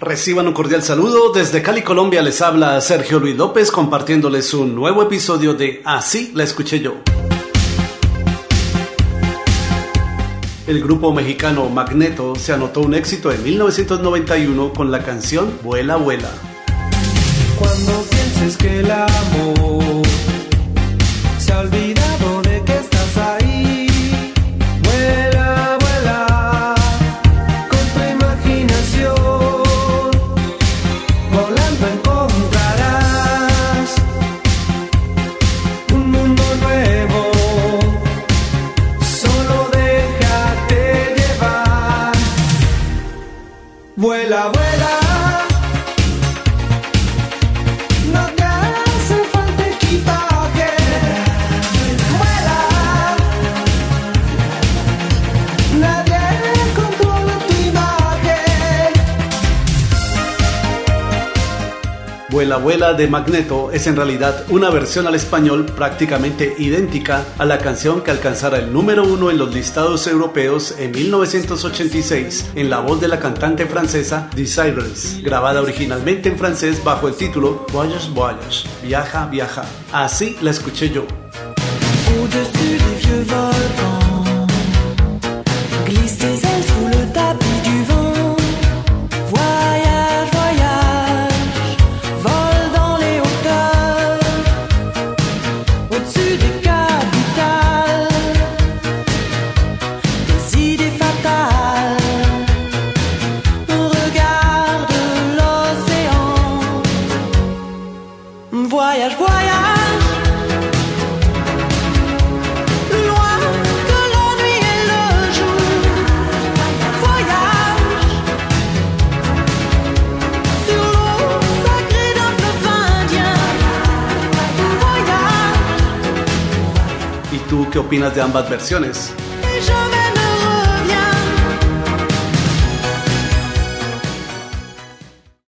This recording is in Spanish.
Reciban un cordial saludo. Desde Cali, Colombia, les habla Sergio Luis López compartiéndoles un nuevo episodio de Así la escuché yo. El grupo mexicano Magneto se anotó un éxito en 1991 con la canción Vuela, vuela. Cuando pienses que el amor Vuela, vuela. Vuela, vuela de Magneto es en realidad una versión al español prácticamente idéntica a la canción que alcanzara el número uno en los listados europeos en 1986 en la voz de la cantante francesa Desireless, grabada originalmente en francés bajo el título Voyage Voyage, Viaja, Viaja. Así la escuché yo. Voyage, voyage. Loin de l'ennui et le jour, voyage sur l'eau sacrée d'un fleuve indien. Voyage ¿Y tú qué opinas de ambas versiones?